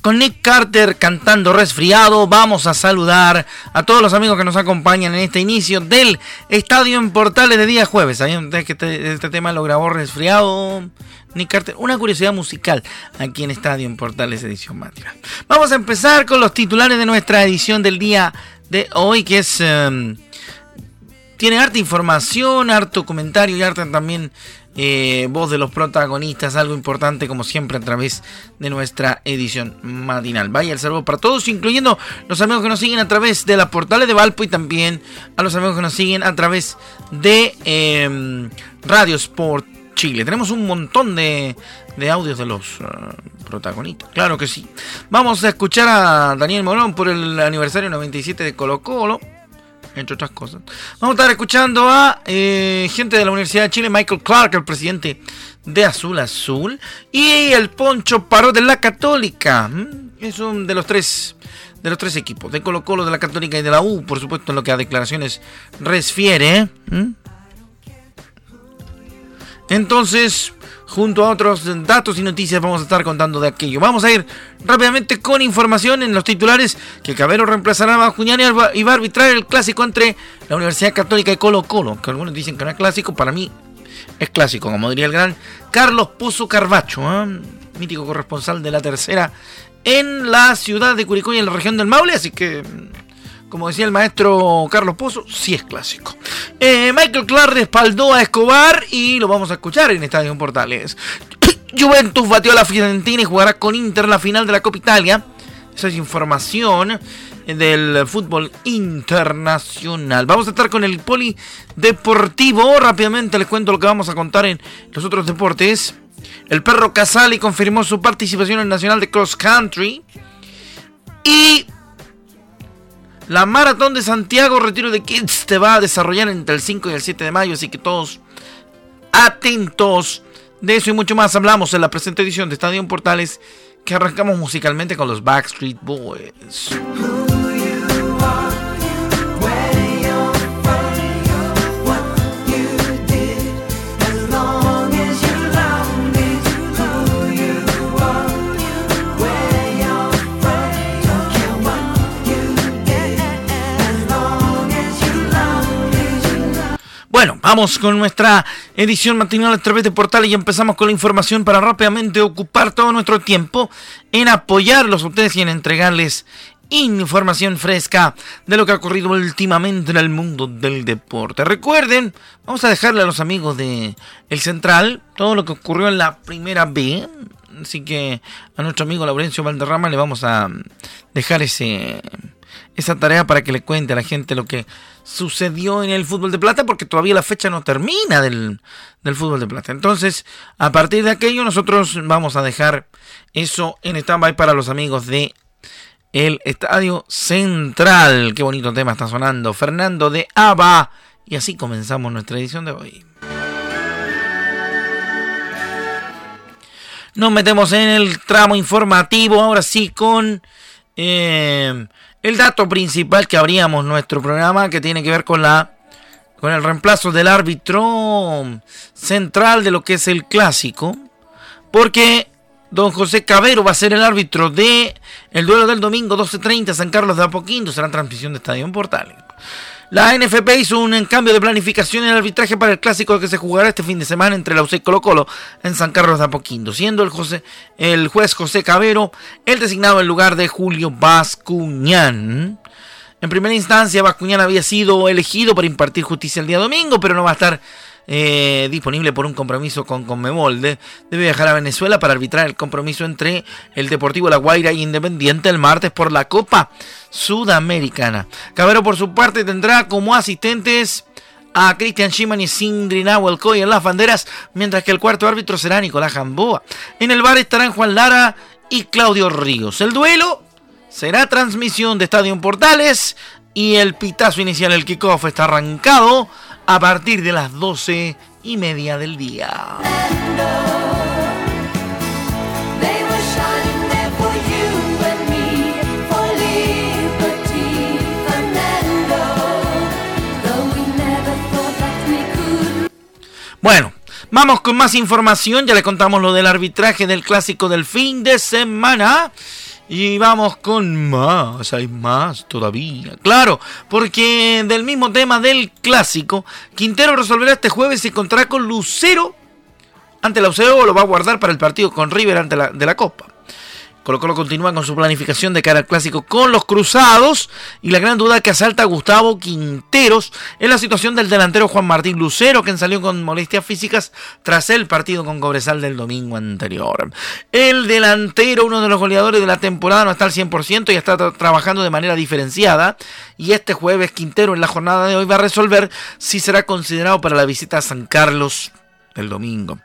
Con Nick, Carter cantando resfriado, vamos a saludar a todos los amigos que nos acompañan en este inicio del Estadio en Portales de día jueves. ¿Sabían ustedes que este, este, tema lo grabó resfriado Nick Carter? Una curiosidad musical aquí en Estadio en Portales edición matinal. Vamos a empezar con los titulares de nuestra edición del día de hoy, que es... Em, tiene harta información, harto comentario y harta también eh, voz de los protagonistas, algo importante como siempre a través de nuestra edición matinal. Vaya el saludo para todos, incluyendo los amigos que nos siguen a través de las portales de Valpo y también a los amigos que nos siguen a través de em, Radio Sport Chile. Tenemos un montón de, audios de los eh, protagonistas, claro que sí. Vamos a escuchar a Daniel Morón por el aniversario 97 de Colo Colo entre otras cosas. Vamos a estar escuchando a eh, gente de la Universidad de Chile, Michael Clark, el presidente de Azul Azul, y el Poncho Paró de la Católica. Es un de los tres de los tres equipos, de Colo Colo, de la Católica y de la U, por supuesto, en lo que a declaraciones refiere. Entonces, junto a otros datos y noticias vamos a estar contando de aquello. Vamos a ir rápidamente con información en los titulares que Cabero reemplazará a Bajuñán y va a arbitrar el clásico entre la Universidad Católica y Colo Colo, que algunos dicen que no es clásico, para mí es clásico, como diría el gran Carlos Pozo Carbacho, ¿eh? mítico corresponsal de la tercera en la ciudad de Curicó y en la región del Maule, así que como decía el maestro Carlos Pozo, sí es clásico. Eh, Michael Clark respaldó a Escobar y lo vamos a escuchar en Estadio Portales. Juventus batió a la Fiorentina y jugará con Inter la final de la Copa Italia. Esa es información del fútbol internacional. Vamos a estar con el polideportivo. Rápidamente les cuento lo que vamos a contar en los otros deportes. El perro Casali confirmó su participación en el Nacional de Cross Country. Y la Maratón de Santiago Retiro de Kids te va a desarrollar entre el 5 y el 7 de mayo, así que todos atentos. De eso y mucho más hablamos en la presente edición de Estadio Portales que arrancamos musicalmente con los Backstreet Boys. Bueno, vamos con nuestra edición matinal a través de portales y empezamos con la información para rápidamente ocupar todo nuestro tiempo en apoyarlos a ustedes y en entregarles información fresca de lo que ha ocurrido últimamente en el mundo del deporte. Recuerden, vamos a dejarle a los amigos de El Central todo lo que ocurrió en la primera B. Así que a nuestro amigo Laurencio Valderrama le vamos a dejar ese esa tarea para que le cuente a la gente lo que sucedió en el fútbol de plata, porque todavía la fecha no termina del, fútbol de plata. Entonces, a partir de aquello, nosotros vamos a dejar eso en stand-by para los amigos de el Estadio Central. Qué bonito tema está sonando. Fernando de Aba. Y así comenzamos nuestra edición de hoy. Nos metemos en el tramo informativo, ahora sí, con eh, el dato principal que abríamos nuestro programa que tiene que ver con la con el reemplazo del árbitro central de lo que es el clásico, porque don José Cabero va a ser el árbitro de el duelo del domingo 12:30 San Carlos de Apoquindo, será transmisión de Estadio en Portales. La NFP hizo un cambio de planificación en el arbitraje para el clásico que se jugará este fin de semana entre la UC y Colo Colo en San Carlos de Apoquindo, siendo el, el juez José Cabero el designado en lugar de Julio Bascuñán. En primera instancia, Bascuñán había sido elegido para impartir justicia el día domingo, pero no va a estar eh, disponible por un compromiso con Conmebol. debe viajar a Venezuela para arbitrar el compromiso entre el Deportivo La Guaira y Independiente el martes por la Copa Sudamericana. Cabero por su parte tendrá como asistentes a Cristian Schiman y Sindri Nahuel en las banderas, mientras que el cuarto árbitro será Nicolás Gamboa. En el bar estarán Juan Lara y Claudio Ríos. El duelo será transmisión de Estadio Portales y el pitazo inicial, el kickoff, está arrancado a partir de las doce y media del día. Bueno, vamos con más información. Ya le contamos lo del arbitraje del clásico del fin de semana. Y vamos con más, hay más todavía. Claro, porque del mismo tema del clásico, Quintero resolverá este jueves y contra con Lucero ante la UCO lo va a guardar para el partido con River ante la, de la Copa. Colo Colo continúa con su planificación de cara al clásico con los cruzados y la gran duda que asalta a Gustavo Quinteros es la situación del delantero Juan Martín Lucero, quien salió con molestias físicas tras el partido con Cobresal del domingo anterior. El delantero, uno de los goleadores de la temporada, no está al 100% y está trabajando de manera diferenciada y este jueves Quintero en la jornada de hoy va a resolver si será considerado para la visita a San Carlos el domingo.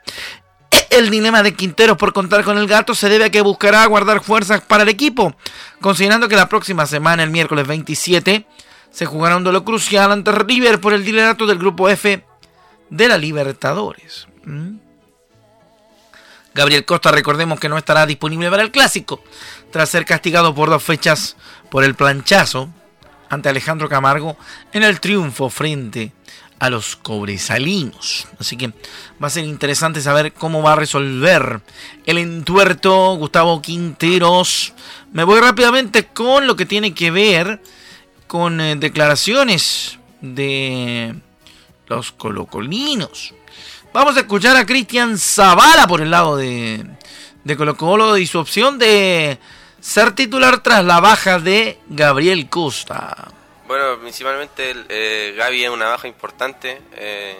El dilema de Quinteros por contar con el gato se debe a que buscará guardar fuerzas para el equipo, considerando que la próxima semana, el miércoles 27, se jugará un duelo crucial ante River por el liderato del grupo F de la Libertadores. ¿Mm? Gabriel Costa, recordemos que no estará disponible para el clásico, tras ser castigado por dos fechas por el planchazo ante Alejandro Camargo en el triunfo frente a los cobresalinos. Así que va a ser interesante saber cómo va a resolver el entuerto Gustavo Quinteros. Me voy rápidamente con lo que tiene que ver con eh, declaraciones de los colocolinos. Vamos a escuchar a Cristian Zavala por el lado de, de Colo Colo y su opción de ser titular tras la baja de Gabriel Costa. Bueno, principalmente eh, Gaby es una baja importante, eh,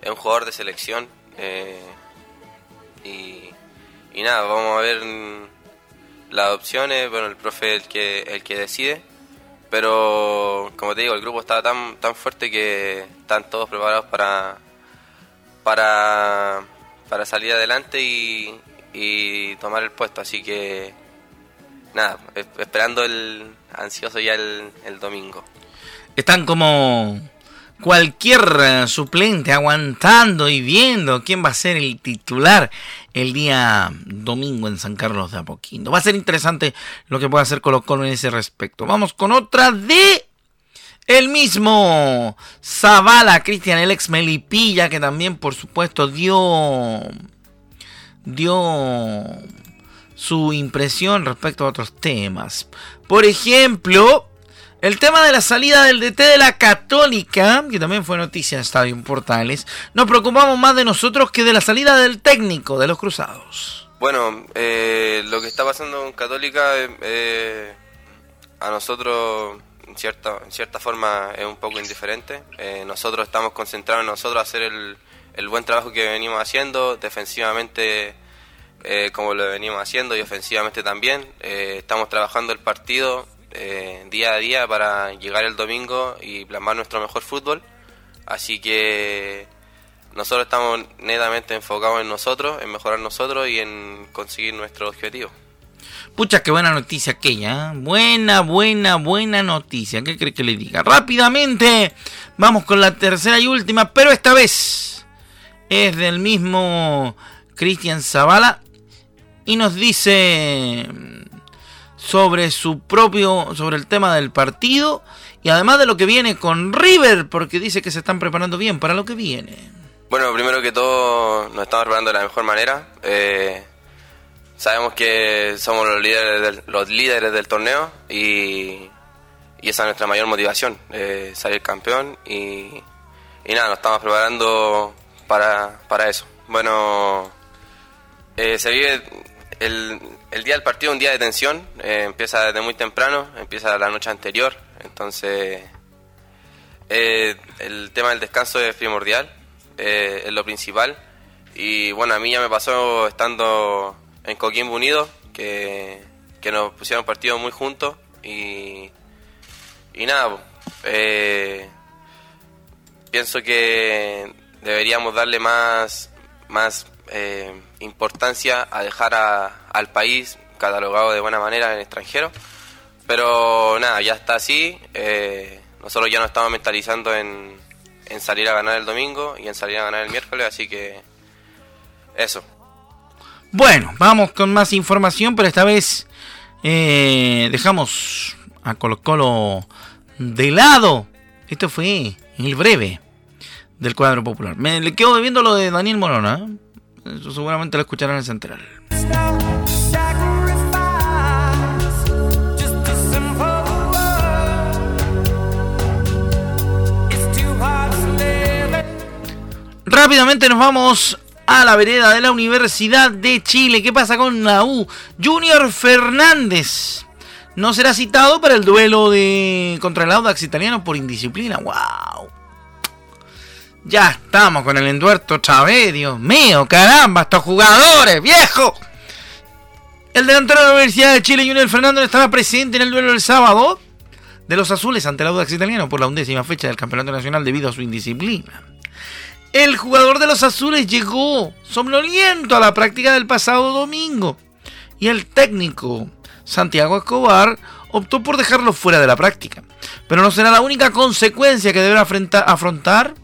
es un jugador de selección eh, y, nada, vamos a ver las opciones, bueno, el profe es el que, el que decide, pero como te digo, el grupo está tan, tan fuerte que están todos preparados para, para, para salir adelante y, y tomar el puesto, así que nada, esperando el ansioso ya el, domingo. Están como cualquier eh, suplente aguantando y viendo quién va a ser el titular el día domingo en San Carlos de Apoquindo. Va a ser interesante lo que pueda hacer Colo Colo en ese respecto. Vamos con otra de el mismo Zavala, Cristian, el ex Melipilla, que también por supuesto dio dio su impresión respecto a otros temas. Por ejemplo, el tema de la salida del DT de la Católica, que también fue noticia en Estadio Portales, nos preocupamos más de nosotros que de la salida del técnico de los Cruzados. Bueno, eh, lo que está pasando en Católica eh, a nosotros en cierta, en cierta forma es un poco indiferente. Eh, nosotros estamos concentrados en nosotros hacer el, el buen trabajo que venimos haciendo, defensivamente eh, como lo venimos haciendo y ofensivamente también. Eh, estamos trabajando el partido eh, día a día para llegar el domingo y plasmar nuestro mejor fútbol. Así que nosotros estamos netamente enfocados en nosotros, en mejorar nosotros y en conseguir nuestro objetivo. Pucha, qué buena noticia aquella. Buena, buena, buena noticia. ¿Qué cree que le diga? Rápidamente, vamos con la tercera y última, pero esta vez es del mismo Cristian Zavala y nos dice sobre su propio, sobre el tema del partido y además de lo que viene con River, porque dice que se están preparando bien para lo que viene. Bueno, primero que todo nos estamos preparando de la mejor manera. Eh, sabemos que somos los líderes del, los líderes del torneo y, esa es nuestra mayor motivación, eh, salir campeón y, y nada, nos estamos preparando para, para eso. Bueno, eh, se vive el, el, día del partido un día de tensión, eh, empieza desde muy temprano, empieza la noche anterior, entonces eh, el tema del descanso es primordial eh, es lo principal. Y bueno, a mí ya me pasó estando en Coquimbo Unido, que, que nos pusieron partidos muy juntos. Y, y nada, pienso que deberíamos darle más, más eh, importancia a dejar al país catalogado de buena manera en extranjero. Pero nada, ya está así. Eh, nosotros ya nos estamos mentalizando en, salir a ganar el domingo y en salir a ganar el miércoles, así que eso. Bueno, vamos con más información, pero esta vez eh, dejamos a Colo Colo de lado. Esto fue el breve del cuadro popular. Me le quedo debiendo lo de Daniel Morona. Seguramente lo escucharán en el Central. Rápidamente nos vamos a la vereda de la Universidad de Chile. ¿Qué pasa con la? Junior Fernández no será citado para el duelo de contra el Audax italiano por indisciplina. ¡Wow! Ya estamos con el enduerto Chávez, Dios mío, caramba, estos jugadores, viejo. El delantero de la Universidad de Chile, Junior Fernández, estará presente en el duelo del sábado de los azules ante el Audax italiano por la undécima fecha del Campeonato Nacional debido a su indisciplina. El jugador de los azules llegó somnoliento a la práctica del pasado domingo y el técnico Santiago Escobar optó por dejarlo fuera de la práctica. Pero no será la única consecuencia que deberá afrontar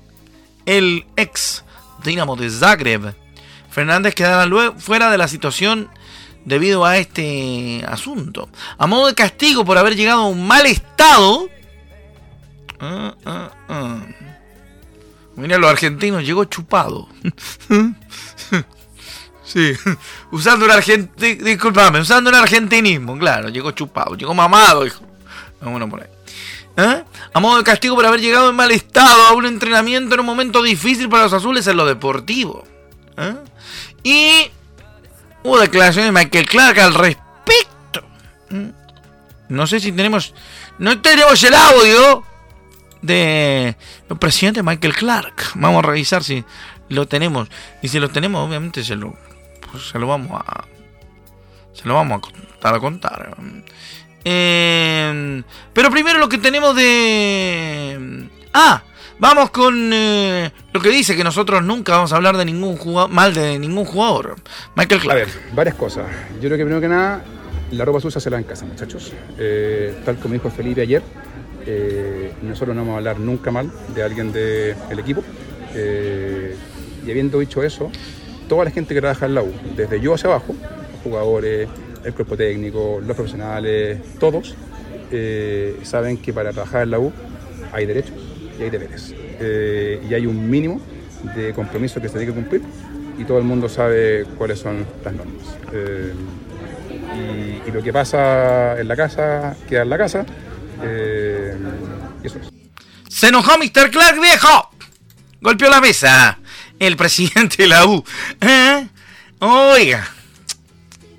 el ex Dinamo de Zagreb. Fernández quedará fuera de la situación debido a este asunto. A modo de castigo por haber llegado a un mal estado. Ah, ah, ah. Mira, los argentinos llegó chupado. sí, usando un argentinismo, claro, llegó chupado, llegó mamado, hijo. Bueno, por ahí. ¿Eh? A modo de castigo por haber llegado en mal estado a un entrenamiento en un momento difícil para los azules en lo deportivo. ¿Eh? Y hubo declaraciones de Michael Clark al respecto. ¿Mm? No sé si tenemos. No tenemos el audio de el presidente Michael Clark. Vamos a revisar si lo tenemos. Y si lo tenemos, obviamente se lo, pues, se lo vamos a. Se lo vamos a contar. A contar. Eh, pero primero lo que tenemos de... Ah, vamos con eh, lo que dice que nosotros nunca vamos a hablar de ningún jugador, mal de ningún jugador. Michael Clark. A ver, varias cosas. Yo creo que primero que nada, la ropa sucia se la en casa, muchachos. Eh, tal como dijo Felipe ayer, nosotros no vamos a hablar nunca mal de alguien del equipo. y habiendo dicho eso, toda la gente que trabaja en la U, desde yo hacia abajo, jugadores, el cuerpo técnico, los profesionales, todos eh, saben que para trabajar en la U hay derechos y hay deberes. Eh, y hay un mínimo de compromiso que se tiene que cumplir y todo el mundo sabe cuáles son las normas. Eh, y, lo que pasa en la casa queda en la casa. y eso es. Se enojó Mr. Clark, viejo. Golpeó la mesa. El presidente de la U. Oiga.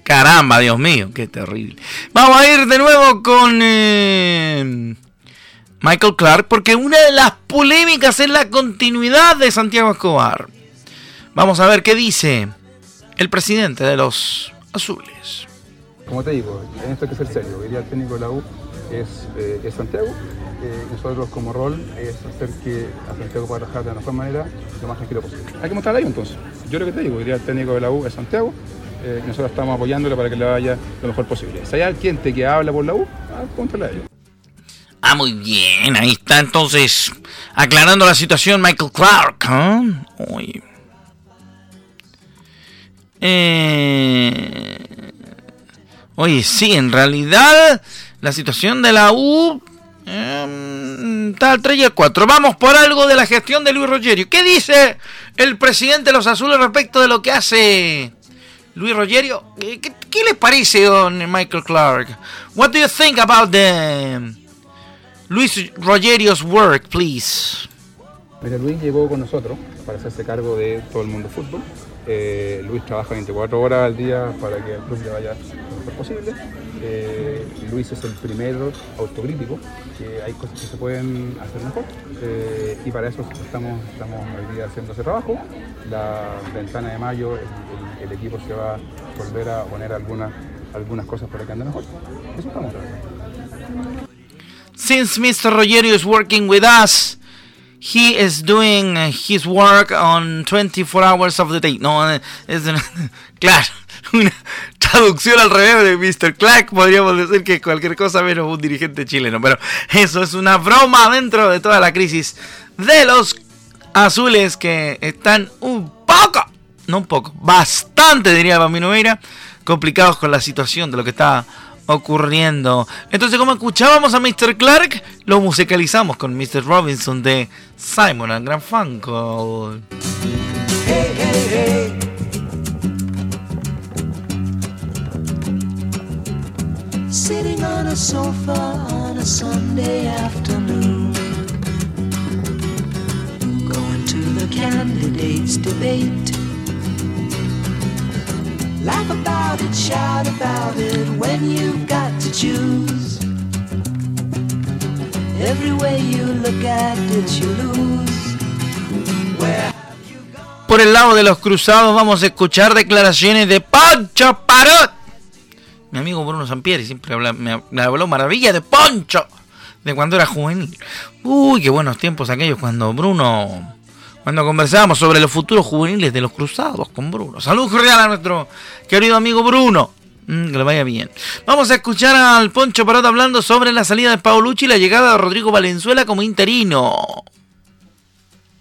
Caramba, Dios mío, qué terrible. Vamos a ir de nuevo con eh, Michael Clark, porque una de las polémicas es la continuidad de Santiago Escobar. Vamos a ver qué dice el presidente de los Azules. Como te digo, en esto hay que ser serio. Hoy día el técnico de la U es, eh, Santiago. Eh, nosotros como rol es hacer que a Santiago pueda trabajar de la mejor manera, lo más tranquilo posible. Hay que mostrar ahí entonces. Yo lo que te digo, hoy día el técnico de la U es Santiago. Eh, nosotros estamos apoyándole para que le vaya lo mejor posible. Si hay alguien que habla por la U, ah, contra ellos. Ah, muy bien, ahí está entonces aclarando la situación Michael Clark. Eh, oye, sí, en realidad la situación de la U em, está al 3 y al 4. Vamos por algo de la gestión de Luis Rogerio. ¿Qué dice el presidente de los Azules respecto de lo que hace Luis Rogerio, ¿qué, ¿qué, le parece don Michael Clark? What do you think about the Luis Rogerio's work, please? Mira, Luis llegó con nosotros para hacerse cargo de todo el mundo fútbol. Eh, Luis trabaja 24 horas al día para que el club le vaya lo mejor posible. Eh, Luis es el primero autocrítico, hay cosas que se pueden hacer mejor eh, y para eso estamos, estamos hoy día haciendo ese trabajo. La ventana de mayo, el, equipo se va a volver a poner algunas, algunas cosas para que ande mejor. Eso estamos trabajando. Since Mr. Rogerio is working with us, he is doing his work on 24 hours of the day. No, es claro, una traducción al revés de Mr. Clark. Podríamos decir que cualquier cosa menos un dirigente chileno, pero eso es una broma dentro de toda la crisis de los azules que están un poco, no un poco, bastante diría Bambino Meira, complicados con la situación de lo que está ocurriendo. Entonces, como escuchábamos a Mr. Clark, lo musicalizamos con Mr. Robinson de Simon and Garfunkel. Hey, hey, hey. Sitting on a sofa on a Sunday afternoon. Going to the candidates' debate. Laugh about it, shout about it when you've got to choose. Every you look at it, you lose. Por el lado de los cruzados vamos a escuchar declaraciones de Poncho Parot. Mi amigo Bruno Sampieri siempre habla, me habló maravilla de Poncho, de cuando era juvenil. Uy, qué buenos tiempos aquellos cuando Bruno cuando conversábamos sobre los futuros juveniles de los cruzados con Bruno. Salud cordial a nuestro querido amigo Bruno. Mm, que le vaya bien. Vamos a escuchar al Poncho Parado hablando sobre la salida de Paolucci y la llegada de Rodrigo Valenzuela como interino.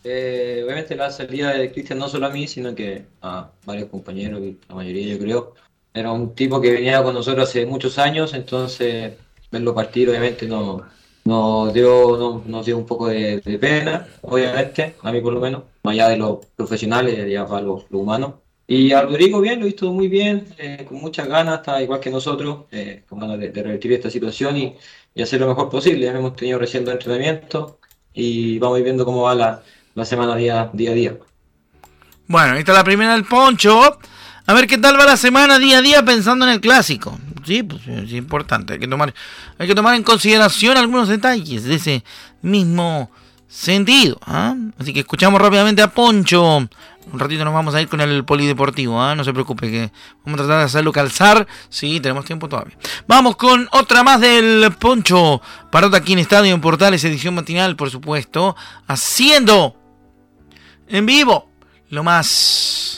Eh, obviamente la salida de Cristian no solo a mí, sino que a varios compañeros, la mayoría yo creo. Era un tipo que venía con nosotros hace muchos años, entonces verlo partir obviamente no, nos dio, nos, dio un poco de, pena, obviamente, a mí por lo menos, más allá de los profesionales, ya para los, humanos. Y a Rodrigo bien, lo visto muy bien, eh, con muchas ganas, está igual que nosotros, eh, con ganas de, revertir esta situación y, hacer lo mejor posible. Ya hemos tenido recién dos entrenamientos y vamos viendo cómo va la, la semana día, día a día. Bueno, esta es la primera del Poncho. A ver qué tal va la semana día a día pensando en el clásico. Sí, pues es importante. Hay que tomar, hay que tomar en consideración algunos detalles de ese mismo sentido. ¿ah? Así que escuchamos rápidamente a Poncho. Un ratito nos vamos a ir con el polideportivo. ¿ah? No se preocupe que vamos a tratar de hacerlo calzar. Sí, tenemos tiempo todavía. Vamos con otra más del Poncho. Parota aquí en Estadio en Portales, edición matinal, por supuesto. Haciendo en vivo lo más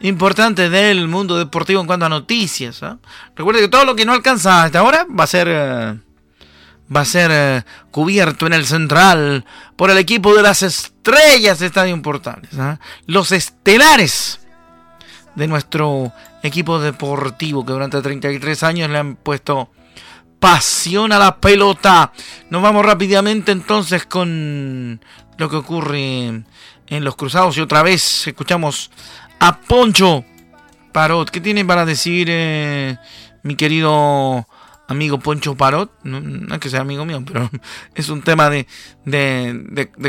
importante del mundo deportivo en cuanto a noticias. ¿ah? Recuerde que todo lo que no alcanza hasta ahora va a ser eh, va a ser eh, cubierto en el central por el equipo de las estrellas de Estadio Portales. ¿ah? Los estelares de nuestro equipo deportivo que durante 33 años le han puesto pasión a la pelota. Nos vamos rápidamente entonces con lo que ocurre en los cruzados y otra vez escuchamos a Poncho Parot. ¿Qué tiene para decir eh, mi querido amigo Poncho Parot? No, es que sea amigo mío, pero es un tema de,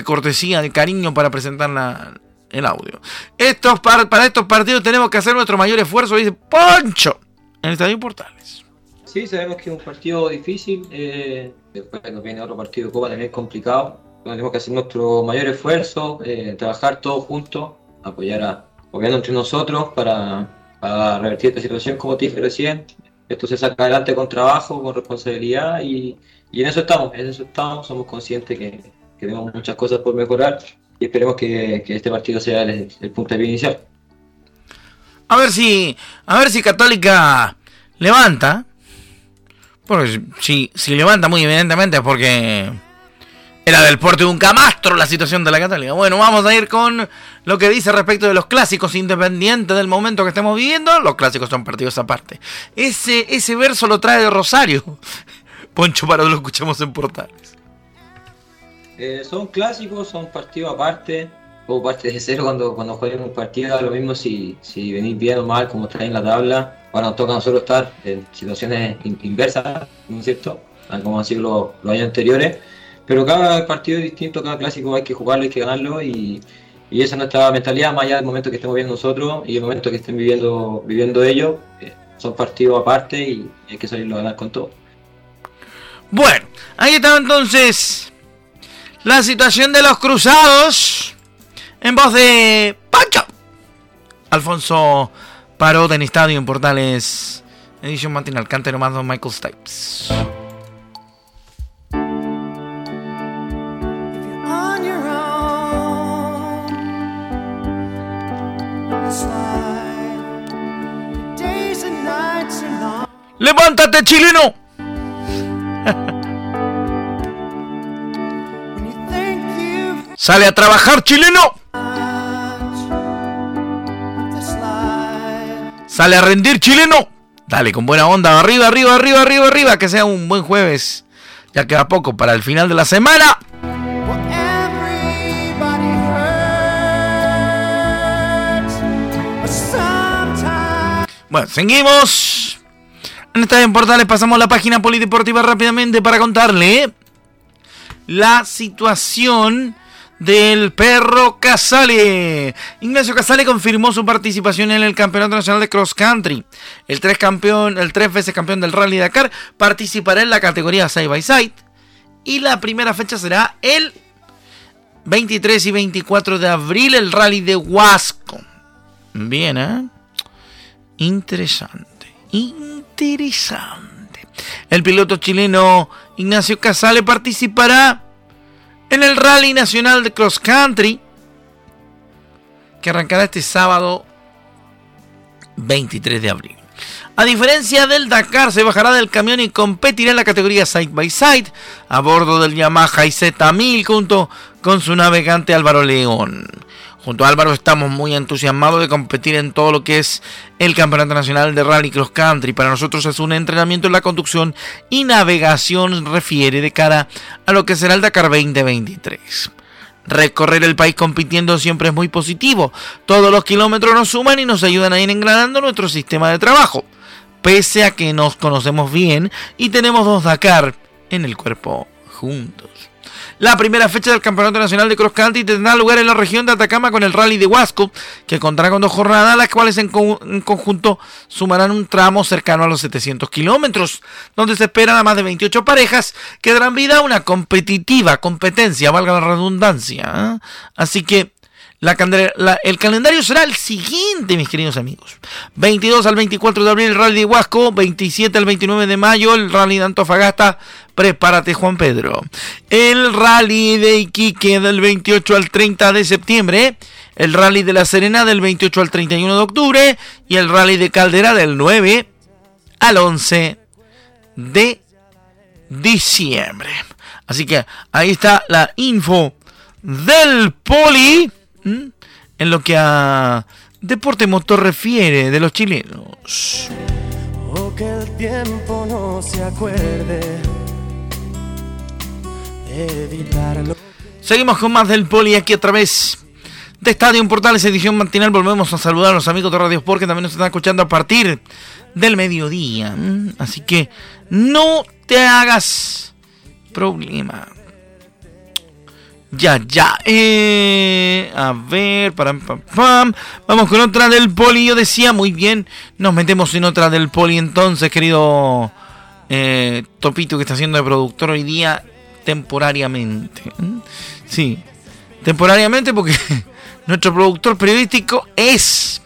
cortesía, de cariño para presentar el audio. Estos para estos partidos tenemos que hacer nuestro mayor esfuerzo, dice Poncho, en el Estadio Portales. Sí, sabemos que es un partido difícil. Eh, después nos viene otro partido de Copa también complicado. Tenemos que hacer nuestro mayor esfuerzo, eh, trabajar todos juntos, apoyar a, gobierno entre nosotros para, revertir esta situación, como te dije recién. Esto se saca adelante con trabajo, con responsabilidad y, en eso estamos, en eso estamos, somos conscientes que, tenemos muchas cosas por mejorar y esperemos que, este partido sea el, punto de inicial. A ver si, a ver si Católica levanta. Porque si, si levanta muy evidentemente es porque era del porte de un camastro la situación de la Católica. Bueno, vamos a ir con lo que dice respecto de los clásicos, independientes del momento que estemos viviendo. Los clásicos son partidos aparte. Ese, ese verso lo trae de Rosario. Poncho, para lo escuchamos en Portales. Eh, son clásicos, son partidos aparte. O parte de cero cuando, cuando jueguen un partido. Lo mismo si, si venís bien o mal, como está en la tabla. Ahora nos toca a nosotros estar en situaciones inversas, ¿no es cierto? Como han sido los años anteriores pero cada partido es distinto, cada clásico hay que jugarlo, hay que ganarlo y, y esa es nuestra mentalidad, más allá del momento que estemos viviendo nosotros y el momento que estén viviendo, viviendo ellos. Eh, son partidos aparte y hay que salirlo a ganar con todo. Bueno, ahí estaba entonces la situación de los cruzados en voz de Pancho. Alfonso Paró en Estadio en Portales, edición matinal, cante nomás Don Michael Stipes. ¡Levántate, chileno! ¡Sale a trabajar, chileno! ¡Sale a rendir, chileno! Dale, con buena onda, arriba, arriba, arriba, arriba, arriba, que sea un buen jueves. Ya queda poco para el final de la semana. Bueno, seguimos. En esta en Portales pasamos la página polideportiva rápidamente para contarle la situación del perro Casale. Ignacio Casale confirmó su participación en el Campeonato Nacional de Cross Country. El tres, campeón, el tres veces campeón del Rally Dakar participará en la categoría Side by Side. Y la primera fecha será el 23 y 24 de abril, el Rally de Huasco. Bien, ¿eh? Interesante. Interesante. El piloto chileno Ignacio Casale participará en el Rally Nacional de Cross Country que arrancará este sábado 23 de abril. A diferencia del Dakar, se bajará del camión y competirá en la categoría Side by Side a bordo del Yamaha IZ1000 junto con su navegante Álvaro León. Junto a Álvaro estamos muy entusiasmados de competir en todo lo que es el Campeonato Nacional de Rally Cross Country. Para nosotros es un entrenamiento en la conducción y navegación refiere de cara a lo que será el Dakar 2023. Recorrer el país compitiendo siempre es muy positivo. Todos los kilómetros nos suman y nos ayudan a ir engranando nuestro sistema de trabajo. Pese a que nos conocemos bien y tenemos dos Dakar en el cuerpo juntos. La primera fecha del Campeonato Nacional de Cross Country tendrá lugar en la región de Atacama con el Rally de Huasco, que contará con dos jornadas, las cuales en, conjunto sumarán un tramo cercano a los 700 kilómetros, donde se esperan a más de 28 parejas que darán vida a una competitiva competencia, valga la redundancia. ¿eh? Así que el calendario será el siguiente, mis queridos amigos. 22 al 24 de abril el Rally de Huasco, 27 al 29 de mayo el Rally de Antofagasta, prepárate Juan Pedro. El Rally de Iquique del 28 al 30 de septiembre, el Rally de La Serena del 28 al 31 de octubre y el Rally de Caldera del 9 al 11 de diciembre. Así que ahí está la info del Poli en lo que a deporte motor refiere de los chilenos. O que el tiempo no se acuerde Seguimos con más del poli aquí a través de Estadio Portales edición matinal. Volvemos a saludar a los amigos de Radio Sport que también nos están escuchando a partir del mediodía. Así que no te hagas problema. Ya, ya. Eh, a ver, pam, vamos con otra del poli. Yo decía, muy bien, nos metemos en otra del poli entonces, querido eh, Topito, que está haciendo de productor hoy día temporariamente. ¿Mm? Sí, temporariamente porque nuestro productor periodístico es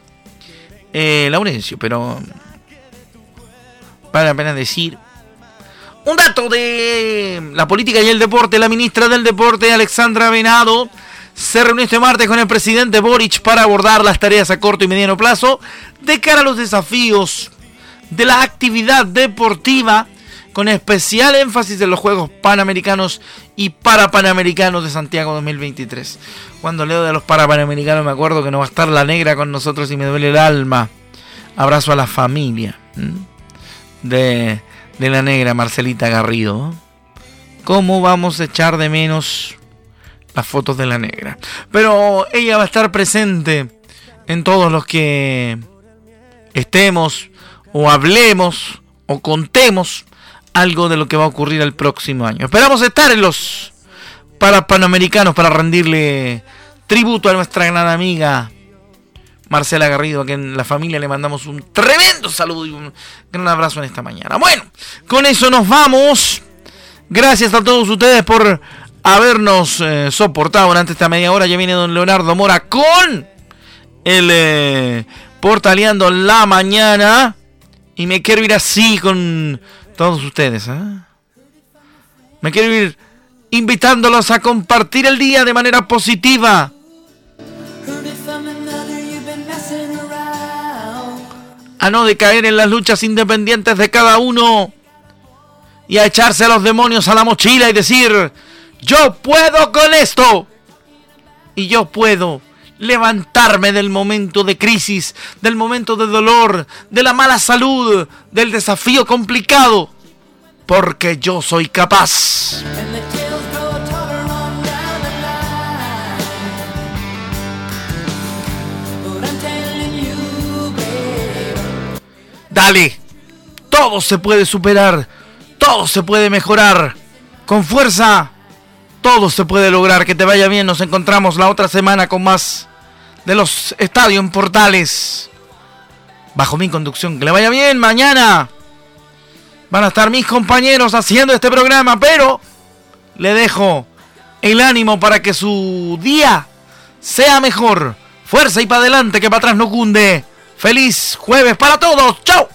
eh, Laurencio, pero vale la pena decir un dato de la política y el deporte. La ministra del Deporte, Alexandra Venado, se reunió este martes con el presidente Boric para abordar las tareas a corto y mediano plazo de cara a los desafíos de la actividad deportiva, con especial énfasis en los Juegos Panamericanos y Parapanamericanos de Santiago 2023. Cuando leo de los Parapanamericanos me acuerdo que no va a estar la negra con nosotros y me duele el alma. Abrazo a la familia de de la negra Marcelita Garrido. ¿Cómo vamos a echar de menos las fotos de la negra? Pero ella va a estar presente en todos los que estemos o hablemos o contemos algo de lo que va a ocurrir el próximo año. Esperamos estar en los para panamericanos para rendirle tributo a nuestra gran amiga Marcela Garrido, a quien la familia le mandamos un tremendo saludo y un gran abrazo en esta mañana. Bueno, con eso nos vamos. Gracias a todos ustedes por habernos eh, soportado durante esta media hora. Ya viene don Leonardo Mora con el eh, Portaleando la mañana. Y me quiero ir así con todos ustedes. ¿eh? Me quiero ir invitándolos a compartir el día de manera positiva. A no decaer en las luchas independientes de cada uno. Y a echarse a los demonios a la mochila y decir, yo puedo con esto. Y yo puedo levantarme del momento de crisis, del momento de dolor, de la mala salud, del desafío complicado, porque yo soy capaz. Dale, todo se puede superar, todo se puede mejorar, con fuerza todo se puede lograr. Que te vaya bien. Nos encontramos la otra semana con más de los estadios en portales. Bajo mi conducción. Que le vaya bien. Mañana van a estar mis compañeros haciendo este programa. Pero le dejo el ánimo para que su día sea mejor. Fuerza y para adelante que para atrás no cunde. Feliz jueves para todos. Chao.